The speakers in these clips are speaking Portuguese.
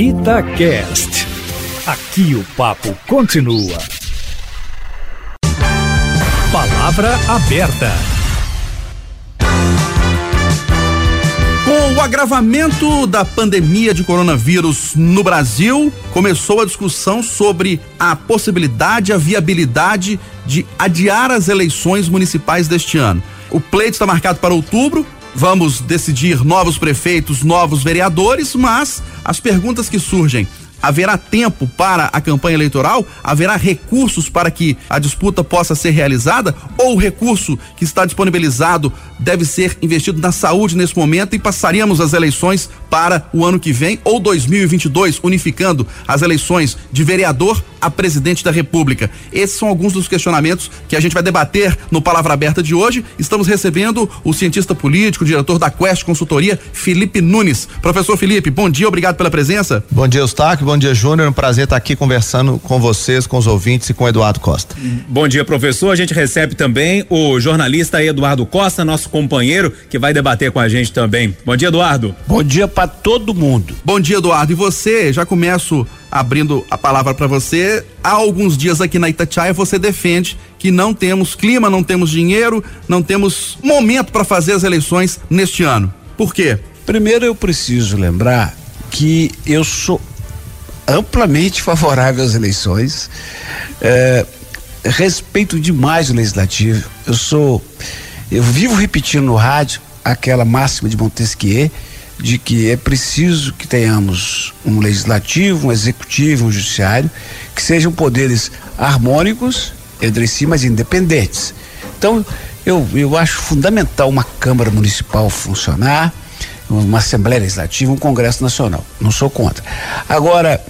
Itacast. Aqui o papo continua. Palavra aberta. Com o agravamento da pandemia de coronavírus no Brasil, começou a discussão sobre a possibilidade, a viabilidade de adiar as eleições municipais deste ano. O pleito está marcado para outubro. Vamos decidir novos prefeitos, novos vereadores, mas as perguntas que surgem haverá tempo para a campanha eleitoral? Haverá recursos para que a disputa possa ser realizada? Ou o recurso que está disponibilizado deve ser investido na saúde nesse momento e passaríamos as eleições para o ano que vem ou 2022, unificando as eleições de vereador a presidente da República? Esses são alguns dos questionamentos que a gente vai debater no Palavra Aberta de hoje. Estamos recebendo o cientista político, diretor da Quest Consultoria, Felipe Nunes. Professor Felipe, bom dia, obrigado pela presença. Bom dia, Eustáquio, bom dia, Júnior. Um prazer estar aqui conversando com vocês, com os ouvintes e com o Eduardo Costa. Bom dia, professor. A gente recebe também o jornalista Eduardo Costa, nosso companheiro, que vai debater com a gente também. Bom dia, Eduardo. Bom dia para todo mundo. Bom dia, Eduardo. E você, já começo abrindo a palavra para você. Há alguns dias aqui na Itatiaia você defende que não temos clima, não temos dinheiro, não temos momento para fazer as eleições neste ano. Por quê? Primeiro eu preciso lembrar que eu sou amplamente favorável às eleições. É, respeito demais o legislativo. Eu sou. Eu vivo repetindo no rádio aquela máxima de Montesquieu de que é preciso que tenhamos um legislativo, um executivo, um judiciário, que sejam poderes harmônicos entre si, mas independentes. Então, eu, eu acho fundamental uma Câmara Municipal funcionar, uma Assembleia Legislativa, um Congresso Nacional. Não sou contra. Agora,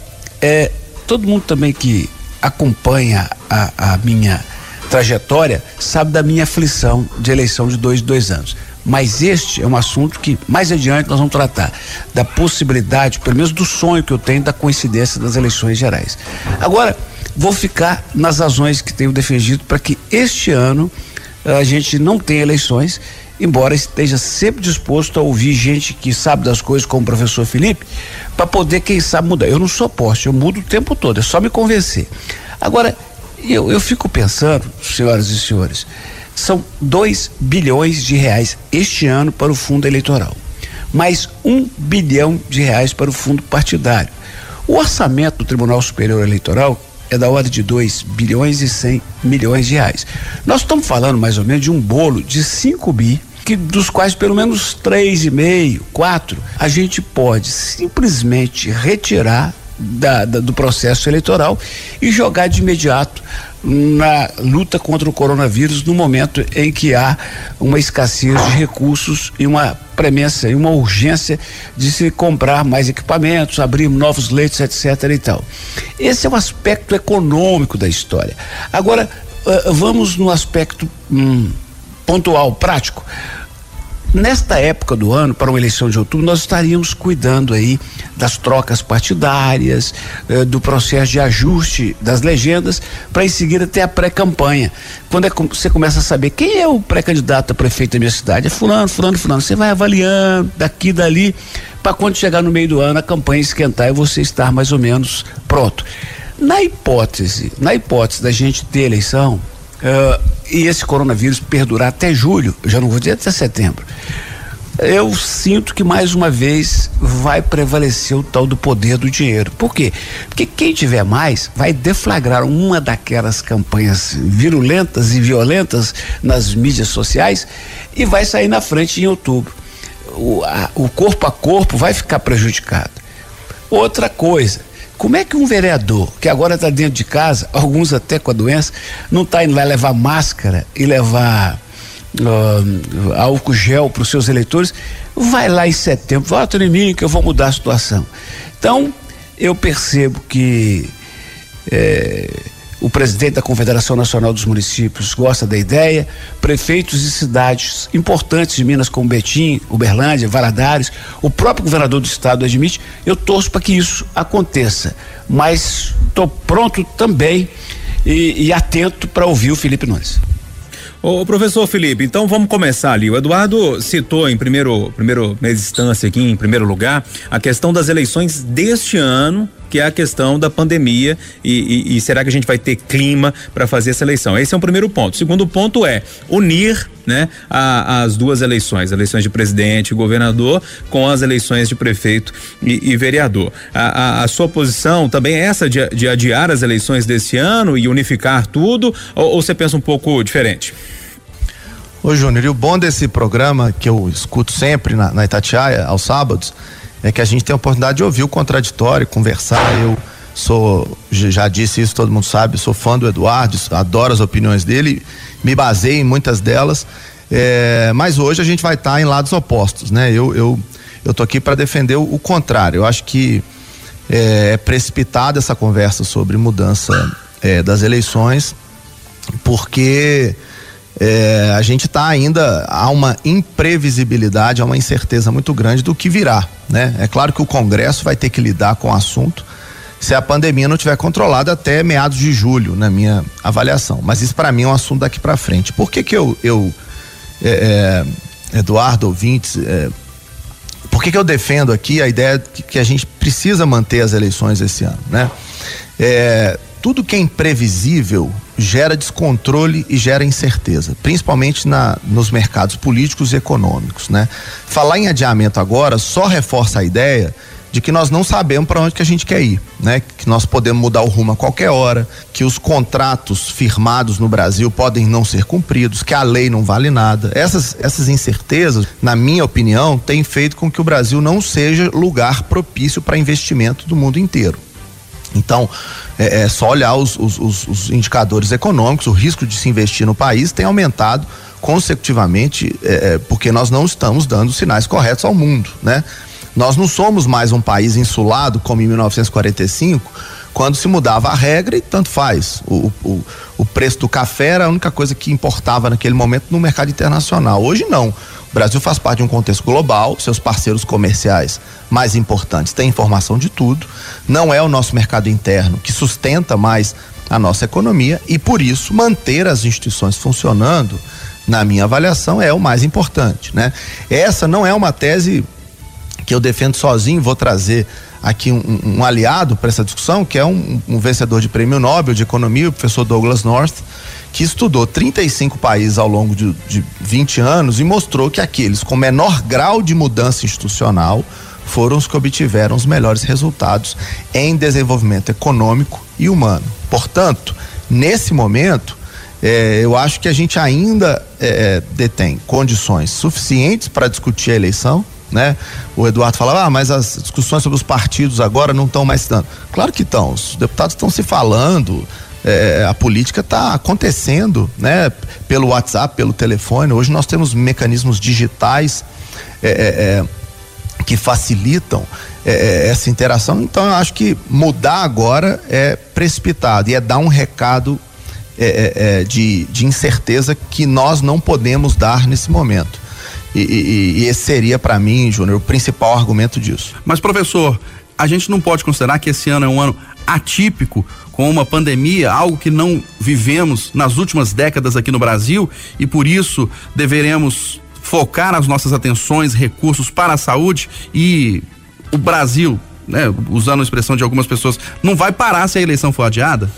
é, todo mundo também que acompanha a, a minha trajetória sabe da minha aflição de eleição de dois, dois anos. Mas este é um assunto que mais adiante nós vamos tratar da possibilidade, pelo menos do sonho que eu tenho da coincidência das eleições gerais. Agora, vou ficar nas razões que tenho defendido para que este ano a gente não tenha eleições, embora esteja sempre disposto a ouvir gente que sabe das coisas, como o professor Felipe, para poder, quem sabe, mudar. Eu não sou poste, eu mudo o tempo todo, é só me convencer. Agora, eu, eu fico pensando, senhoras e senhores, são 2 bilhões de reais este ano para o fundo eleitoral, mais um bilhão de reais para o fundo partidário. O orçamento do Tribunal Superior Eleitoral é da ordem de 2 bilhões e 100 milhões de reais. Nós estamos falando mais ou menos de um bolo de 5 bi, que, dos quais pelo menos 3,5, 4, a gente pode simplesmente retirar da, da, do processo eleitoral e jogar de imediato na luta contra o coronavírus no momento em que há uma escassez de recursos e uma premessa e uma urgência de se comprar mais equipamentos, abrir novos leitos, etc. e tal. Esse é o aspecto econômico da história. Agora, uh, vamos no aspecto hum, pontual, prático. Nesta época do ano, para uma eleição de outubro, nós estaríamos cuidando aí das trocas partidárias, eh, do processo de ajuste das legendas, para em seguida ter a pré-campanha. Quando é, você começa a saber quem é o pré-candidato a prefeito da minha cidade, é fulano, fulano, fulano. Você vai avaliando daqui dali, para quando chegar no meio do ano a campanha esquentar e você estar mais ou menos pronto. Na hipótese, na hipótese da gente ter eleição, Uh, e esse coronavírus perdurar até julho, já não vou dizer até setembro, eu sinto que mais uma vez vai prevalecer o tal do poder do dinheiro. Por quê? Porque quem tiver mais vai deflagrar uma daquelas campanhas virulentas e violentas nas mídias sociais e vai sair na frente em outubro. O, a, o corpo a corpo vai ficar prejudicado. Outra coisa, como é que um vereador, que agora está dentro de casa, alguns até com a doença, não está indo lá levar máscara e levar uh, álcool gel para os seus eleitores, vai lá em setembro, vota em mim que eu vou mudar a situação. Então, eu percebo que é, o presidente da Confederação Nacional dos Municípios gosta da ideia, prefeitos de cidades importantes de Minas como Betim, Uberlândia, Valadares, o próprio governador do estado admite, eu torço para que isso aconteça, mas estou pronto também e, e atento para ouvir o Felipe Nunes. Ô, professor Felipe, então vamos começar ali. O Eduardo citou em primeiro, primeiro instância aqui, em primeiro lugar, a questão das eleições deste ano que é a questão da pandemia e, e, e será que a gente vai ter clima para fazer essa eleição? Esse é o primeiro ponto. O segundo ponto é unir né, a, as duas eleições, eleições de presidente e governador, com as eleições de prefeito e, e vereador. A, a, a, sua posição também é essa de, de, adiar as eleições desse ano e unificar tudo, ou, ou você pensa um pouco diferente? Ô Júnior, e o bom desse programa que eu escuto sempre na, na Itatiaia, aos sábados, é que a gente tem a oportunidade de ouvir o contraditório, conversar. Eu sou, já disse isso, todo mundo sabe, sou fã do Eduardo, adoro as opiniões dele, me baseio em muitas delas. É, mas hoje a gente vai estar tá em lados opostos, né? Eu, eu, eu tô aqui para defender o, contrário. Eu acho que é, é precipitada essa conversa sobre mudança é, das eleições, porque é, a gente está ainda há uma imprevisibilidade, há uma incerteza muito grande do que virá, né? É claro que o Congresso vai ter que lidar com o assunto se a pandemia não tiver controlada até meados de julho, na minha avaliação. Mas isso para mim é um assunto daqui para frente. Por que que eu, eu é, é, Eduardo ouvintes, é, por que que eu defendo aqui a ideia de que a gente precisa manter as eleições esse ano, né? É, tudo que é imprevisível gera descontrole e gera incerteza, principalmente na, nos mercados políticos e econômicos, né? Falar em adiamento agora só reforça a ideia de que nós não sabemos para onde que a gente quer ir, né? Que nós podemos mudar o rumo a qualquer hora, que os contratos firmados no Brasil podem não ser cumpridos, que a lei não vale nada. Essas essas incertezas, na minha opinião, têm feito com que o Brasil não seja lugar propício para investimento do mundo inteiro. Então, é, é só olhar os, os, os, os, indicadores econômicos, o risco de se investir no país tem aumentado consecutivamente, é, é, porque nós não estamos dando sinais corretos ao mundo, né? Nós não somos mais um país insulado como em 1945, quando se mudava a regra e tanto faz. O, o, o preço do café era a única coisa que importava naquele momento no mercado internacional. Hoje não. O Brasil faz parte de um contexto global, seus parceiros comerciais mais importantes têm informação de tudo. Não é o nosso mercado interno que sustenta mais a nossa economia e por isso manter as instituições funcionando, na minha avaliação, é o mais importante, né? Essa não é uma tese que eu defendo sozinho, vou trazer aqui um, um aliado para essa discussão, que é um, um vencedor de prêmio Nobel de Economia, o professor Douglas North, que estudou 35 países ao longo de, de 20 anos e mostrou que aqueles com menor grau de mudança institucional foram os que obtiveram os melhores resultados em desenvolvimento econômico e humano. Portanto, nesse momento, é, eu acho que a gente ainda é, detém condições suficientes para discutir a eleição. Né? O Eduardo falava, ah, mas as discussões sobre os partidos agora não estão mais dando. Claro que estão, os deputados estão se falando, é, a política está acontecendo, né? Pelo WhatsApp, pelo telefone. Hoje nós temos mecanismos digitais é, é, é que facilitam é, é, essa interação. Então eu acho que mudar agora é precipitado e é dar um recado de, de incerteza que nós não podemos dar nesse momento. E, e, e esse seria para mim, Júnior, o principal argumento disso. Mas professor, a gente não pode considerar que esse ano é um ano atípico com uma pandemia, algo que não vivemos nas últimas décadas aqui no Brasil e por isso deveremos focar as nossas atenções, recursos para a saúde e o Brasil, né, usando a expressão de algumas pessoas, não vai parar se a eleição for adiada?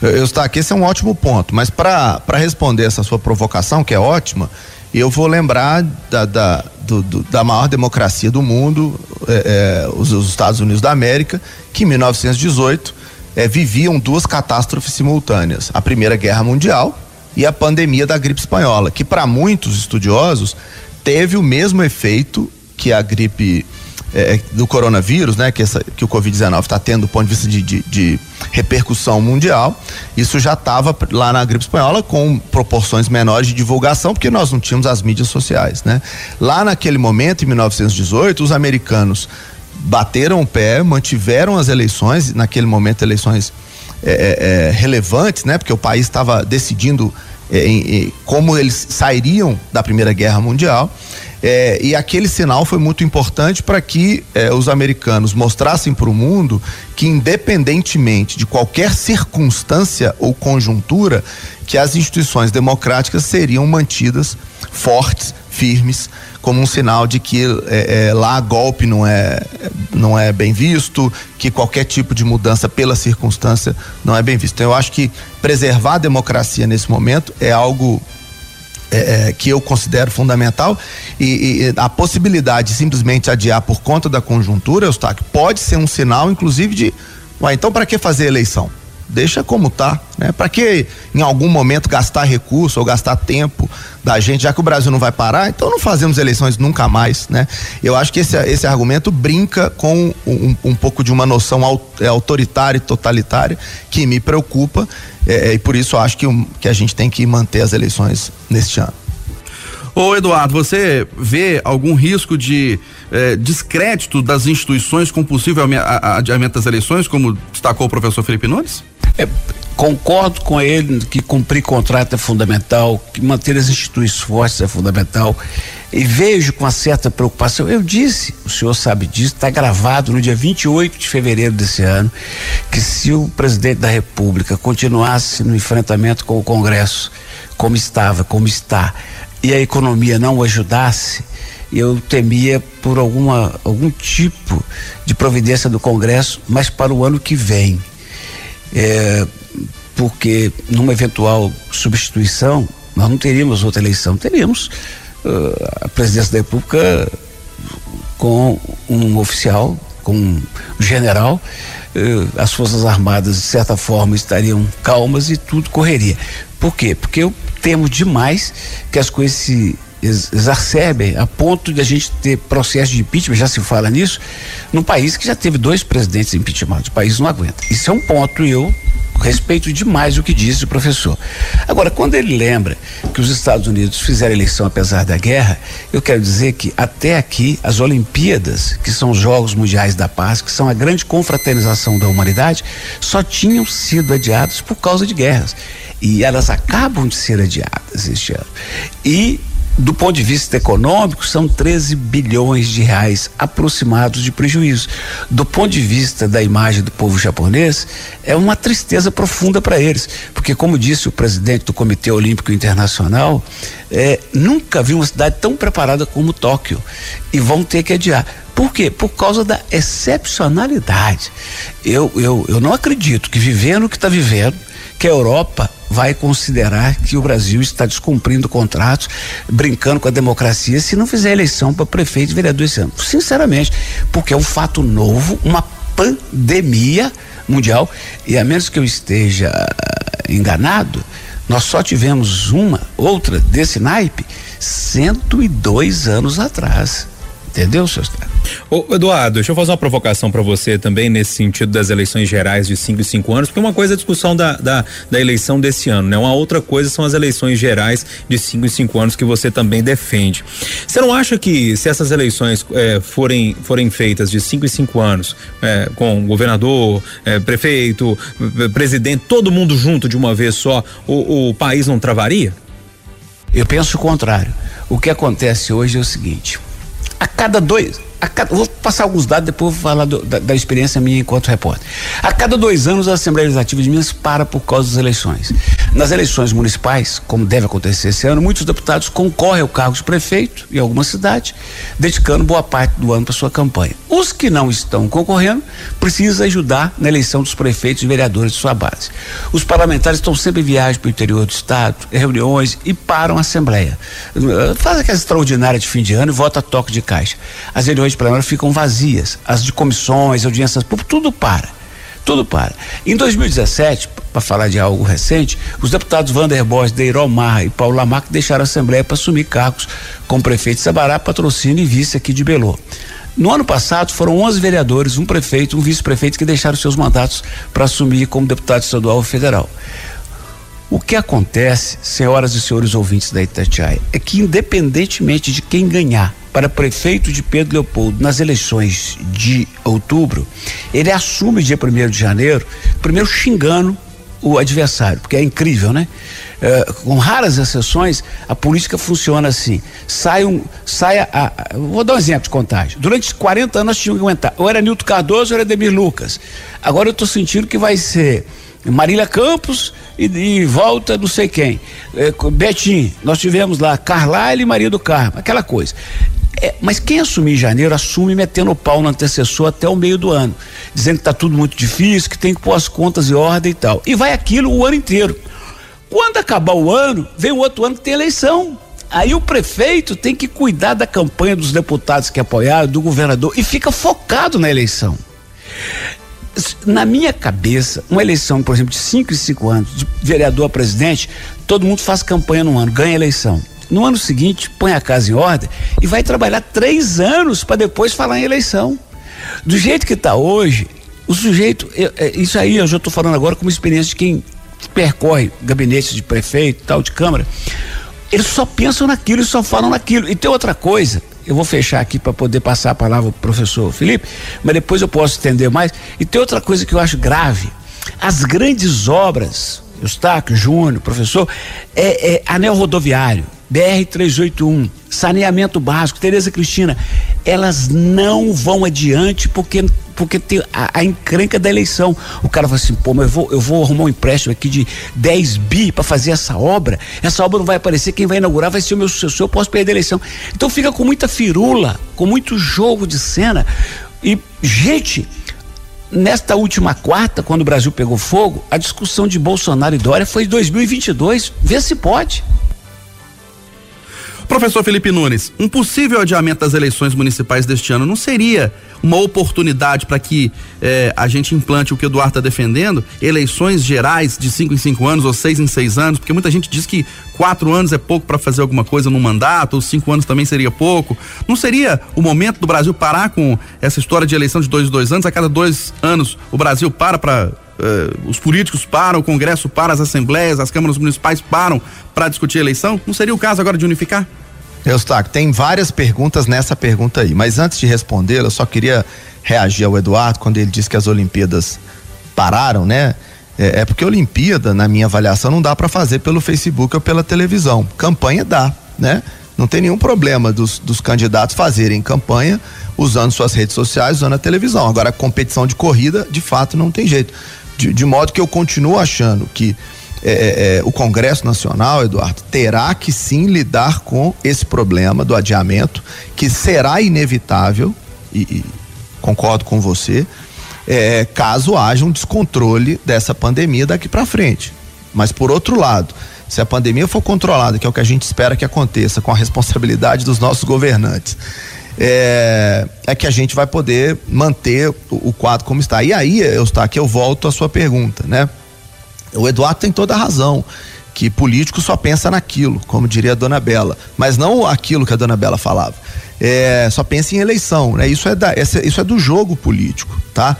Eu estou aqui, esse é um ótimo ponto, mas para responder essa sua provocação, que é ótima, eu vou lembrar da, da, do, do, da maior democracia do mundo, é, é, os, os, Estados Unidos da América, que em 1918 é, viviam duas catástrofes simultâneas: a Primeira Guerra Mundial e a pandemia da gripe espanhola, que para muitos estudiosos teve o mesmo efeito que a gripe é, é, do coronavírus, né, que, essa, que o Covid-19 está tendo do ponto de vista de, de, de repercussão mundial, isso já estava lá na gripe espanhola com proporções menores de divulgação, porque nós não tínhamos as mídias sociais, né? Lá naquele momento, em 1918, os americanos bateram o pé, mantiveram as eleições, naquele momento eleições é, é, é relevantes, né? Porque o país estava decidindo é, como eles sairiam da Primeira Guerra Mundial É, e aquele sinal foi muito importante para que é, os americanos mostrassem para o mundo que, independentemente de qualquer circunstância ou conjuntura, que as instituições democráticas seriam mantidas fortes, firmes, como um sinal de que é, é, lá golpe não é, não é bem visto, que qualquer tipo de mudança pela circunstância não é bem visto. Então, eu acho que preservar a democracia nesse momento é algo é, é, que eu considero fundamental e, e, a possibilidade de simplesmente adiar por conta da conjuntura, Eustáquio, pode ser um sinal, inclusive, de, ué, então para que fazer eleição? Deixa como tá, né? Para que em algum momento gastar recurso ou gastar tempo da gente, já que o Brasil não vai parar, então não fazemos eleições nunca mais, né? Eu acho que esse, esse argumento brinca com um, um pouco de uma noção é, autoritária e totalitária que me preocupa é, é, e por isso acho que, que a gente tem que manter as eleições neste ano. Ô Eduardo, você vê algum risco de eh, descrédito das instituições com possível adiamento das eleições, como destacou o professor Felipe Nunes? É, concordo com ele que cumprir contrato é fundamental, que manter as instituições fortes é fundamental. E vejo com uma certa preocupação, eu disse, o senhor sabe disso, está gravado no dia 28 de fevereiro desse ano, que se o presidente da República continuasse no enfrentamento com o Congresso, como estava, como está, e a economia não o ajudasse, eu temia por alguma, algum tipo de providência do Congresso, mas para o ano que vem. É, porque numa eventual substituição, nós não teríamos outra eleição, teríamos uh, a presidência da República com um oficial, com um general, uh, as Forças Armadas, de certa forma, estariam calmas e tudo correria. Por quê? Porque eu temo demais que as coisas se exacerbem a ponto de a gente ter processo de impeachment, já se fala nisso, num país que já teve dois presidentes impeachmentados. O país não aguenta. Isso é um ponto e eu respeito demais o que disse o professor. Agora, quando ele lembra que os Estados Unidos fizeram eleição apesar da guerra, eu quero dizer que até aqui as Olimpíadas, que são os Jogos Mundiais da Paz, que são a grande confraternização da humanidade, só tinham sido adiadas por causa de guerras. E elas acabam de ser adiadas este ano. E do ponto de vista econômico, são 13 bilhões de reais aproximados de prejuízo. Do ponto de vista da imagem do povo japonês, é uma tristeza profunda para eles, porque como disse o presidente do Comitê Olímpico Internacional, é, nunca vi uma cidade tão preparada como Tóquio e vão ter que adiar. Por quê? Por causa da excepcionalidade. Eu, eu, eu não acredito que vivendo o que está vivendo, que a Europa vai considerar que o Brasil está descumprindo contratos, brincando com a democracia, se não fizer eleição para prefeito e vereador esse ano. Sinceramente, porque é um fato novo, uma pandemia mundial, e a menos que eu esteja uh, enganado, nós só tivemos uma, outra desse naipe, 102 anos atrás. Entendeu, seu Estado? Ô, Eduardo, deixa eu fazer uma provocação para você também nesse sentido das eleições gerais de 5 e 5 anos, porque uma coisa é a discussão da, da, da, eleição desse ano, né? Uma outra coisa são as eleições gerais de 5 e 5 anos que você também defende. Você não acha que se essas eleições eh, forem, forem feitas de 5 e 5 anos, eh, com governador, eh, prefeito, presidente, todo mundo junto de uma vez só, o, o país não travaria? Eu penso o contrário. O que acontece hoje é o seguinte: a cada dois, Cada, vou passar alguns dados, depois vou falar do, da, da, experiência minha enquanto repórter. A cada dois anos, a Assembleia Legislativa de Minas para por causa das eleições. Nas eleições municipais, como deve acontecer esse ano, muitos deputados concorrem ao cargo de prefeito em alguma cidade, dedicando boa parte do ano para sua campanha. Os que não estão concorrendo precisam ajudar na eleição dos prefeitos e vereadores de sua base. Os parlamentares estão sempre em viagem para o interior do estado, reuniões e param a Assembleia. Faz aquela extraordinária de fim de ano e vota toque de caixa. As reuniões reuniões plenárias ficam vazias. As de comissões, audiências públicas, tudo para. Tudo para. Em 2017, para falar de algo recente, os deputados Vander Borges, Deiró Marra e Paulo Lamarck deixaram a Assembleia para assumir cargos como prefeito de Sabará, patrocínio e vice aqui de Belo. No ano passado, foram 11 vereadores, um prefeito, um vice-prefeito que deixaram seus mandatos para assumir como deputado estadual ou federal. O que acontece, senhoras e senhores ouvintes da Itatiaia, é que independentemente de quem ganhar para prefeito de Pedro Leopoldo nas eleições de outubro, ele assume dia 1 de janeiro, primeiro xingando o adversário, porque é incrível, né? Uh, com raras exceções, a política funciona assim. Sai um. Sai a, a, vou dar um exemplo de contagem. Durante 40 anos nós tínhamos que aguentar. Ou era Nilton Cardoso ou era Demir Lucas. Agora eu estou sentindo que vai ser Marília Campos e, e, volta não sei quem. É, Betim, nós tivemos lá Carlyle e Maria do Carmo, aquela coisa. É, mas quem assumir em janeiro assume metendo o pau no antecessor até o meio do ano, dizendo que está tudo muito difícil, que tem que pôr as contas em ordem e tal. E vai aquilo o ano inteiro. Quando acabar o ano, vem o outro ano que tem eleição. Aí o prefeito tem que cuidar da campanha dos deputados que apoiaram, do governador, e fica focado na eleição. Na minha cabeça, uma eleição, por exemplo, de 5 e 5 anos, de vereador a presidente, todo mundo faz campanha no ano, ganha eleição. No ano seguinte, põe a casa em ordem e vai trabalhar três anos para depois falar em eleição. Do jeito que está hoje, o sujeito, eu, é, isso aí eu já estou falando agora como experiência de quem percorre gabinetes de prefeito, tal, de câmara. Eles só pensam naquilo e só falam naquilo. E tem outra coisa, eu vou fechar aqui para poder passar a palavra pro professor Felipe, mas depois eu posso estender mais. E tem outra coisa que eu acho grave. As grandes obras, Eustáquio, Júnior, professor, é, é anel rodoviário, BR-381, saneamento básico, Tereza Cristina, elas não vão adiante porque porque tem a, a, encrenca da eleição. O cara fala assim, pô, mas eu vou, eu vou arrumar um empréstimo aqui de 10 bi para fazer essa obra. Essa obra não vai aparecer, quem vai inaugurar vai ser o meu sucessor, eu posso perder a eleição. Então fica com muita firula, com muito jogo de cena. E, gente, nesta última quarta, quando o Brasil pegou fogo, a discussão de Bolsonaro e Dória foi 2022. Vê se pode. Professor Felipe Nunes, um possível adiamento das eleições municipais deste ano não seria uma oportunidade para que eh, a gente implante o que o Eduardo está defendendo, eleições gerais de cinco em cinco anos ou seis em seis anos, porque muita gente diz que quatro anos é pouco para fazer alguma coisa num mandato, ou cinco anos também seria pouco. Não seria o momento do Brasil parar com essa história de eleição de dois em dois anos? A cada dois anos o Brasil para para Uh, os políticos param, o Congresso para, as assembleias, as câmaras municipais param para discutir a eleição? Não seria o caso agora de unificar? Eustáquio, tem várias perguntas nessa pergunta aí, mas antes de responder, eu só queria reagir ao Eduardo quando ele disse que as Olimpíadas pararam, né? É, é porque Olimpíada, na minha avaliação, não dá para fazer pelo Facebook ou pela televisão. Campanha dá, né? Não tem nenhum problema dos, dos candidatos fazerem campanha usando suas redes sociais, usando a televisão. Agora, a competição de corrida, de fato, não tem jeito. De, de modo que eu continuo achando que é, é, é, o Congresso Nacional, Eduardo, terá que sim lidar com esse problema do adiamento, que será inevitável, e, e concordo com você, é, caso haja um descontrole dessa pandemia daqui para frente. Mas, por outro lado, se a pandemia for controlada, que é o que a gente espera que aconteça, com a responsabilidade dos nossos governantes, é, é que a gente vai poder manter o, o quadro como está. E aí, eu está aqui eu volto à sua pergunta, né? O Eduardo tem toda a razão que político só pensa naquilo, como diria a dona Bela, mas não aquilo que a dona Bela falava. É, só pensa em eleição, né? Isso é, da, isso é do jogo político, tá?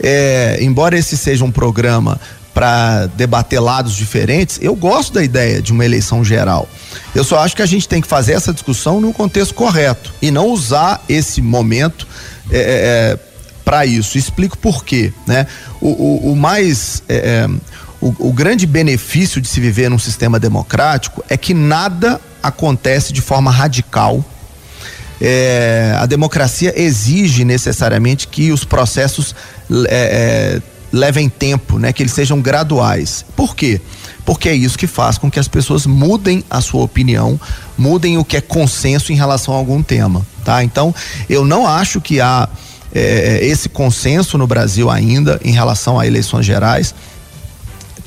É, embora esse seja um programa para debater lados diferentes, eu gosto da ideia de uma eleição geral. Eu só acho que a gente tem que fazer essa discussão no contexto correto e não usar esse momento é, é, é para isso. Explico por quê, né? O, o, o mais é, é o, o grande benefício de se viver num sistema democrático é que nada acontece de forma radical. É, a democracia exige necessariamente que os processos é, é, levem tempo, né? Que eles sejam graduais. Por quê? Porque é isso que faz com que as pessoas mudem a sua opinião, mudem o que é consenso em relação a algum tema, tá? Então, eu não acho que há é, esse consenso no Brasil ainda em relação a eleições gerais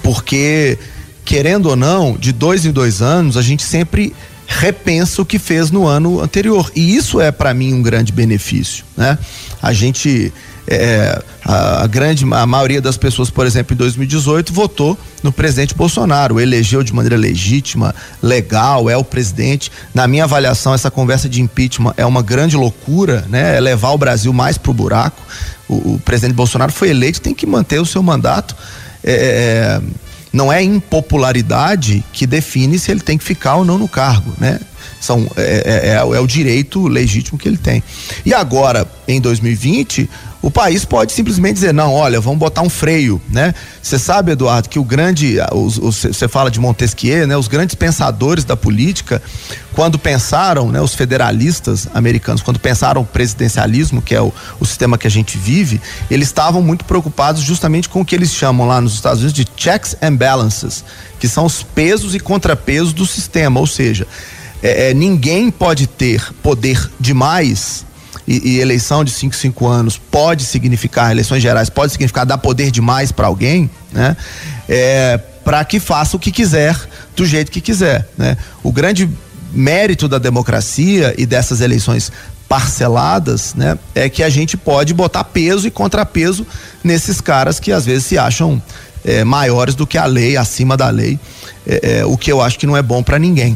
porque querendo ou não, de dois em dois anos a gente sempre repensa o que fez no ano anterior e isso é para mim um grande benefício, né? A gente é, a, a, grande a maioria das pessoas, por exemplo, em 2018 votou no presidente Bolsonaro, elegeu de maneira legítima, legal, é o presidente. Na minha avaliação, essa conversa de impeachment é uma grande loucura, né? É levar o Brasil mais pro buraco. O, o presidente Bolsonaro foi eleito, tem que manter o seu mandato. É, é, não é impopularidade que define se ele tem que ficar ou não no cargo, né? São, é, é, é, é, o direito legítimo que ele tem. E agora, em 2020, o país pode simplesmente dizer, não, olha, vamos botar um freio, né? Você sabe, Eduardo, que o grande, você fala de Montesquieu, né? Os grandes pensadores da política, quando pensaram, né? Os federalistas americanos, quando pensaram o presidencialismo, que é o, o sistema que a gente vive, eles estavam muito preocupados justamente com o que eles chamam lá nos Estados Unidos de checks and balances, que são os pesos e contrapesos do sistema, ou seja, é, é, ninguém pode ter poder demais e, e eleição de 5, 5 anos pode significar, eleições gerais pode significar dar poder demais para alguém, né? É, para que faça o que quiser, do jeito que quiser, né? O grande mérito da democracia e dessas eleições parceladas, né, é que a gente pode botar peso e contrapeso nesses caras que às vezes se acham é, maiores do que a lei, acima da lei, é, é, o que eu acho que não é bom para ninguém.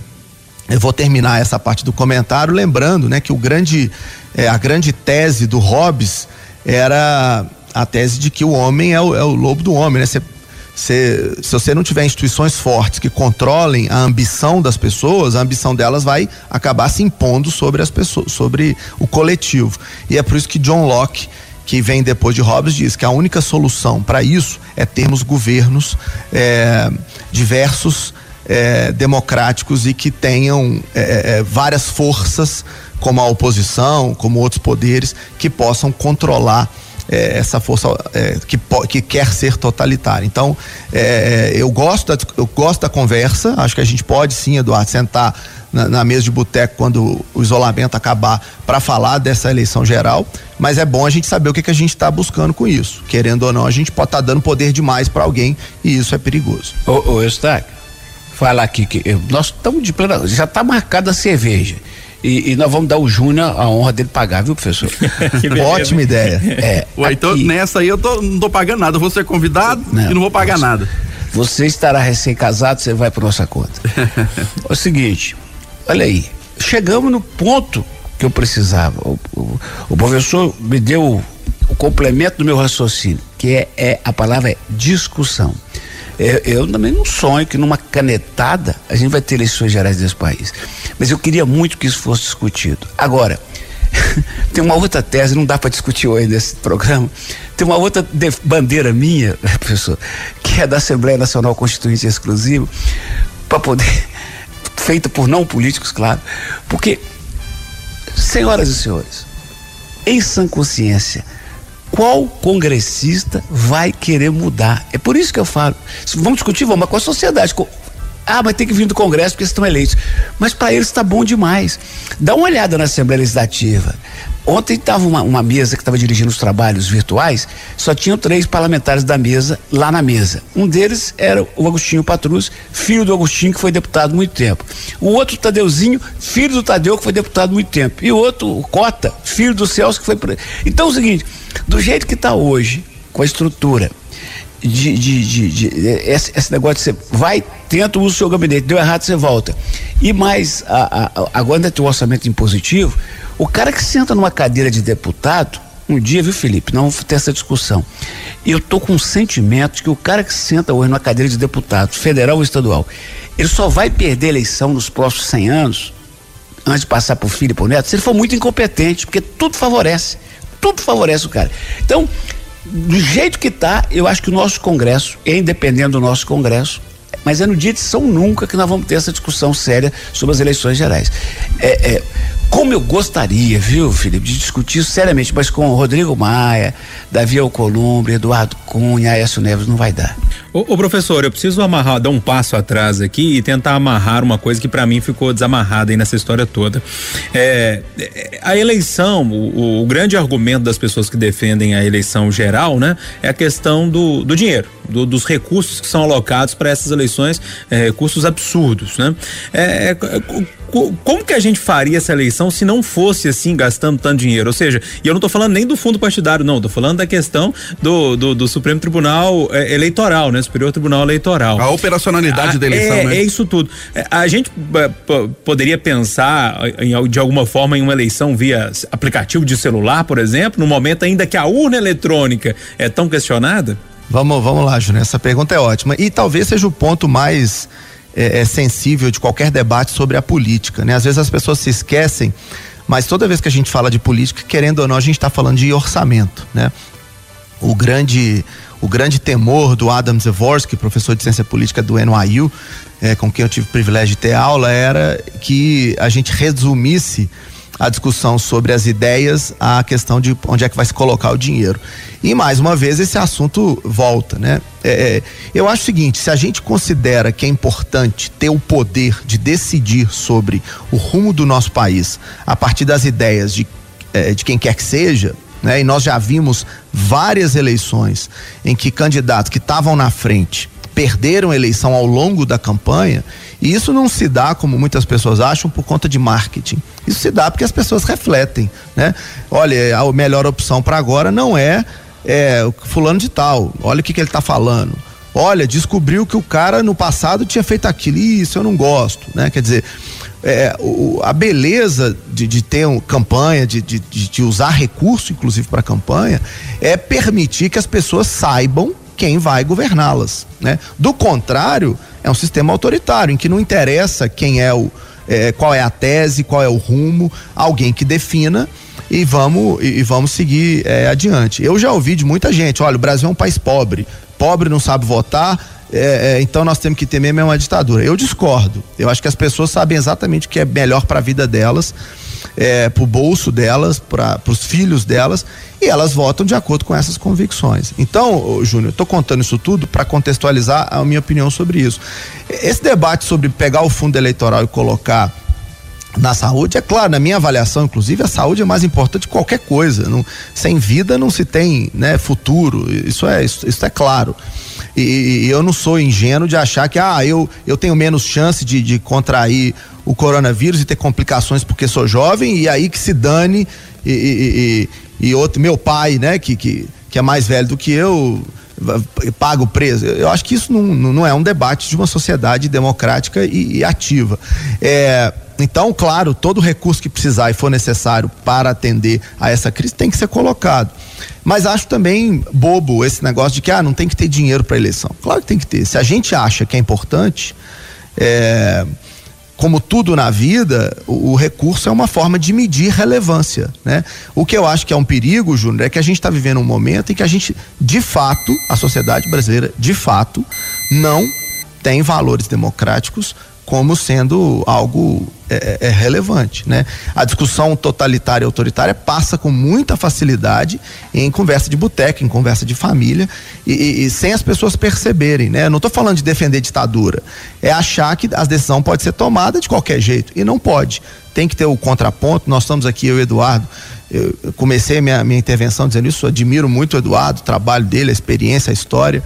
Eu vou terminar essa parte do comentário lembrando, né, que o grande, é, a grande tese do Hobbes era a tese de que o homem é o, é o lobo do homem, né? Cê, cê, se você não tiver instituições fortes que controlem a ambição das pessoas, a ambição delas vai acabar se impondo sobre as pessoas, sobre o coletivo. E é por isso que John Locke que vem depois de Hobbes diz que a única solução para isso é termos governos é, diversos é, democráticos e que tenham é, é, várias forças, como a oposição, como outros poderes, que possam controlar é, essa força é, que, que quer ser totalitária. Então, eu, gosto da, eu gosto da conversa, acho que a gente pode sim, Eduardo, sentar na, na mesa de boteco quando o isolamento acabar para falar dessa eleição geral, mas é bom a gente saber o que, que a gente está buscando com isso. Querendo ou não, a gente pode estar tá dando poder demais para alguém e isso é perigoso. Ô, ô Eustáquio, falar aqui que nós estamos de plena. Já está marcada a cerveja. E, e, nós vamos dar o Júnior a honra dele pagar, viu, professor? Ótima ideia. É, Ué, então nessa aí eu tô, não tô pagando nada. Eu vou ser convidado não, e não vou pagar você, nada. Você estará recém-casado, você vai por nossa conta. é o seguinte, olha aí. Chegamos no ponto que eu precisava. O, o, o professor me deu o, o, complemento do meu raciocínio, que é, é a palavra é discussão. Eu, eu, também não sonho que numa canetada a gente vai ter eleições gerais desse país. Mas eu queria muito que isso fosse discutido. Agora, tem uma outra tese, não dá para discutir hoje nesse programa. Tem uma outra bandeira minha, professor, que é da Assembleia Nacional Constituinte Exclusivo, para poder, feita por não políticos, claro, porque, senhoras e senhores, em sã consciência, qual congressista vai querer mudar? É por isso que eu falo. Vamos discutir, vamos, mas com a sociedade. Ah, mas tem que vir do Congresso porque estão eleitos. Mas para eles está bom demais. Dá uma olhada na Assembleia Legislativa. Ontem estava uma, uma, mesa que estava dirigindo os trabalhos virtuais, só tinham três parlamentares da mesa lá na mesa. Um deles era o Agostinho Patrus, filho do Agostinho, que foi deputado muito tempo. O outro, Tadeuzinho, filho do Tadeu, que foi deputado muito tempo. E o outro, o Cota, filho do Celso, que foi. Então é o seguinte: do jeito que está hoje, com a estrutura, de, de, de, de esse, esse, negócio de você vai, tenta, usa o seu gabinete, deu errado, você volta. E mais, a, a, agora ainda tem o orçamento impositivo, o cara que senta numa cadeira de deputado, um dia, viu, Felipe, não ter essa discussão. Eu tô com um sentimento que o cara que senta hoje numa cadeira de deputado, federal ou estadual, ele só vai perder a eleição nos próximos 100 anos, antes de passar pro filho e pro neto, se ele for muito incompetente, porque tudo favorece. Tudo favorece o cara. Então, do jeito que está, eu acho que o nosso Congresso, independente do nosso Congresso, mas é no dia de São Nunca que nós vamos ter essa discussão séria sobre as eleições gerais. É, é, como eu gostaria, viu, Felipe, de discutir isso seriamente, mas com o Rodrigo Maia, Davi Alcolumbre, Eduardo Cunha, Aécio Neves, não vai dar. Ô, ô, professor, eu preciso amarrar, dar um passo atrás aqui e tentar amarrar uma coisa que para mim ficou desamarrada aí nessa história toda. É, é, a eleição, o, o, grande argumento das pessoas que defendem a eleição geral, né, é a questão do, do dinheiro, do, dos recursos que são alocados para essas eleições, é, recursos absurdos, né? É, é como que a gente faria essa eleição se não fosse assim, gastando tanto dinheiro? Ou seja, e eu não estou falando nem do fundo partidário, não, estou falando da questão do, do, do Supremo Tribunal é, Eleitoral, né? Superior Tribunal Eleitoral. A operacionalidade a, da eleição, é, né? É isso tudo. É, a gente é, poderia pensar em, de alguma forma em uma eleição via aplicativo de celular, por exemplo, no momento ainda que a urna eletrônica é tão questionada? Vamos, vamos lá, Júnior. Essa pergunta é ótima. E talvez seja o ponto mais é, é, sensível de qualquer debate sobre a política, né? Às vezes as pessoas se esquecem, mas toda vez que a gente fala de política, querendo ou não, a gente está falando de orçamento, né? O grande o grande temor do Adam Zavorsky, professor de ciência política do NYU, é, com quem eu tive o privilégio de ter aula, era que a gente resumisse a discussão sobre as ideias à questão de onde é que vai se colocar o dinheiro. E mais uma vez esse assunto volta, né? É, é, eu acho o seguinte: se a gente considera que é importante ter o poder de decidir sobre o rumo do nosso país a partir das ideias de, é, de quem quer que seja, né? E nós já vimos várias eleições em que candidatos que estavam na frente perderam a eleição ao longo da campanha, e isso não se dá, como muitas pessoas acham, por conta de marketing. Isso se dá porque as pessoas refletem, né? Olha, a melhor opção para agora não é, é fulano de tal. Olha o que, que ele está falando. Olha, descobriu que o cara no passado tinha feito aquilo. Isso eu não gosto, né? Quer dizer, é, o, a beleza de, de ter uma campanha, de, de, de usar recurso, inclusive para campanha, é permitir que as pessoas saibam quem vai governá-las, né? Do contrário, é um sistema autoritário em que não interessa quem é o é, qual é a tese, qual é o rumo, alguém que defina e vamos e, e vamos seguir é, adiante. Eu já ouvi de muita gente, olha, o Brasil é um país pobre, pobre não sabe votar, é, é, então nós temos que ter mesmo uma ditadura. Eu discordo. Eu acho que as pessoas sabem exatamente o que é melhor para a vida delas é, para o bolso delas, para os filhos delas, e elas votam de acordo com essas convicções. Então, Júnior, estou contando isso tudo para contextualizar a minha opinião sobre isso. Esse debate sobre pegar o fundo eleitoral e colocar na saúde, é claro, na minha avaliação, inclusive, a saúde é mais importante que qualquer coisa. Não, sem vida não se tem né, futuro. Isso é, isso, isso é claro. E, e, eu não sou ingênuo de achar que ah, eu, eu tenho menos chance de, de contrair o coronavírus e ter complicações porque sou jovem, e aí que se dane e, e, e, outro, meu pai, né, que, que, que é mais velho do que eu, pago preso. Eu acho que isso não, não é um debate de uma sociedade democrática e ativa. É, então, claro, todo recurso que precisar e for necessário para atender a essa crise tem que ser colocado. Mas acho também bobo esse negócio de que ah, não tem que ter dinheiro para eleição. Claro que tem que ter. Se a gente acha que é importante, é, como tudo na vida, o, o, recurso é uma forma de medir relevância, né? O que eu acho que é um perigo, Júnior, é que a gente está vivendo um momento em que a gente, de fato, a sociedade brasileira, de fato, não tem valores democráticos como sendo algo é, é, é, relevante, né? A discussão totalitária e autoritária passa com muita facilidade em conversa de boteca, em conversa de família e, e, e sem as pessoas perceberem, né? Eu não estou falando de defender ditadura, é achar que a decisão pode ser tomada de qualquer jeito e não pode. Tem que ter o contraponto. Nós estamos aqui, eu e Eduardo, eu comecei minha, minha intervenção dizendo isso, admiro muito o Eduardo, o trabalho dele, a experiência, a história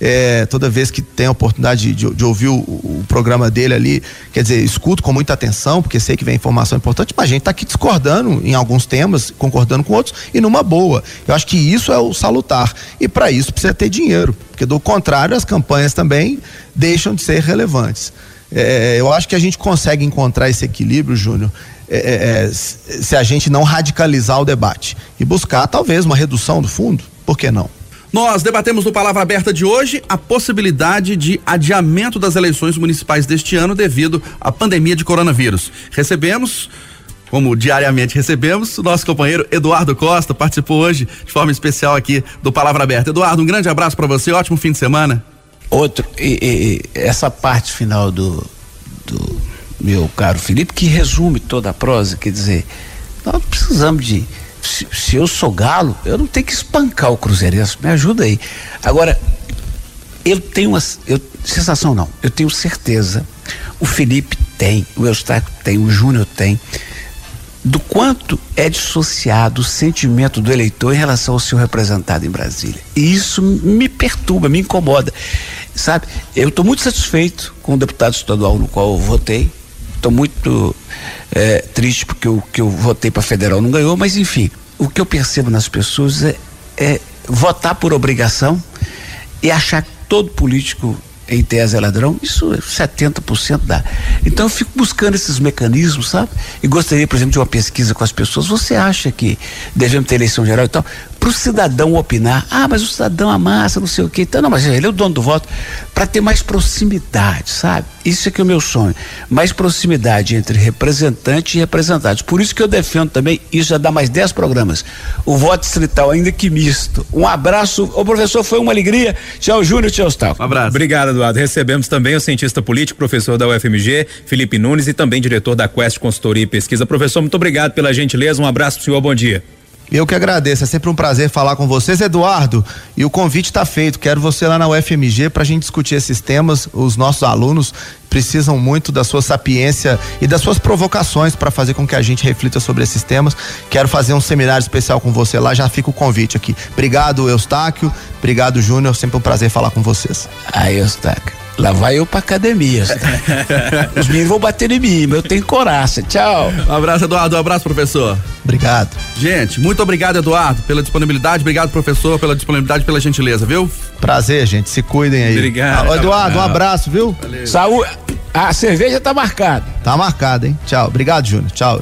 é, toda vez que tem a oportunidade de, de ouvir o, o, programa dele ali, quer dizer, escuto com muita atenção, porque sei que vem informação importante, mas a gente está aqui discordando em alguns temas, concordando com outros, e numa boa. Eu acho que isso é o salutar. E para isso precisa ter dinheiro, porque do contrário, as campanhas também deixam de ser relevantes. É, eu acho que a gente consegue encontrar esse equilíbrio, Júnior, é, é, é se a gente não radicalizar o debate e buscar talvez uma redução do fundo, por que não? Nós debatemos no Palavra Aberta de hoje a possibilidade de adiamento das eleições municipais deste ano devido à pandemia de coronavírus. Recebemos como diariamente recebemos, o nosso companheiro Eduardo Costa participou hoje de forma especial aqui do Palavra Aberta. Eduardo, um grande abraço para você, ótimo fim de semana. Outro, e, e, essa parte final do, do meu caro Felipe, que resume toda a prosa, quer dizer, nós precisamos de se, se, eu sou galo, eu não tenho que espancar o Cruzeirense. Me ajuda aí. Agora, eu tenho uma. Eu, sensação não, eu tenho certeza. O Felipe tem, o Eustáquio tem, o Júnior tem. Do quanto é dissociado o sentimento do eleitor em relação ao seu representado em Brasília. E isso me perturba, me incomoda. Sabe, eu estou muito satisfeito com o deputado estadual no qual eu votei. Estou muito é, triste porque o que eu votei para federal não ganhou, mas enfim, o que eu percebo nas pessoas é, é votar por obrigação e achar que todo político em tese é ladrão, isso 70% dá. Então eu fico buscando esses mecanismos, sabe? E gostaria, por exemplo, de uma pesquisa com as pessoas. Você acha que devemos ter eleição geral e tal? Para o cidadão opinar. Ah, mas o cidadão amassa, não sei o quê. Então, não, mas ele é o dono do voto. Para ter mais proximidade, sabe? Isso é que é o meu sonho. Mais proximidade entre representante e representados. Por isso que eu defendo também, isso já dá mais 10 programas. O voto distrital, ainda que misto. Um abraço. Ô, professor, foi uma alegria. Tchau, Júnior. Tchau, Stalco. Um abraço. Obrigado, Eduardo. Recebemos também o cientista político, professor da UFMG, Felipe Nunes, e também diretor da Quest Consultoria e Pesquisa. Professor, muito obrigado pela gentileza. Um abraço pro senhor. Bom dia. Eu que agradeço, é sempre um prazer falar com vocês, Eduardo. E o convite está feito. Quero você lá na UFMG para a gente discutir esses temas. Os nossos alunos precisam muito da sua sapiência e das suas provocações para fazer com que a gente reflita sobre esses temas. Quero fazer um seminário especial com você lá. Já fica o convite aqui. Obrigado, Eustáquio. Obrigado, Júnior. Sempre um prazer falar com vocês. Aí, Eustáquio. Lá vai eu pra academia. Os meninos vão bater em mim, mas eu tenho coragem. Tchau. Um abraço, Eduardo. Um abraço, professor. Obrigado. Gente, muito obrigado, Eduardo, pela disponibilidade. Obrigado, professor, pela disponibilidade, pela gentileza, viu? Prazer, gente. Se cuidem aí. Obrigado. Ah, Eduardo, um abraço, viu? Valeu. Saúde. A cerveja tá marcada. Tá marcada, hein? Tchau. Obrigado, Júnior. Tchau.